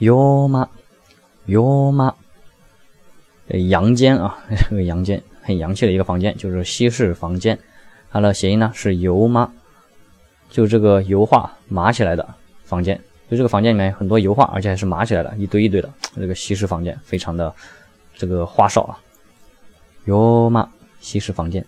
，yoma yoma，阳间啊，这个阳间很洋气的一个房间，就是西式房间，它的谐音呢是油妈，就这个油画码起来的房间，就这个房间里面很多油画，而且还是码起来的，一堆一堆的，这个西式房间非常的这个花哨啊，yoma 西式房间。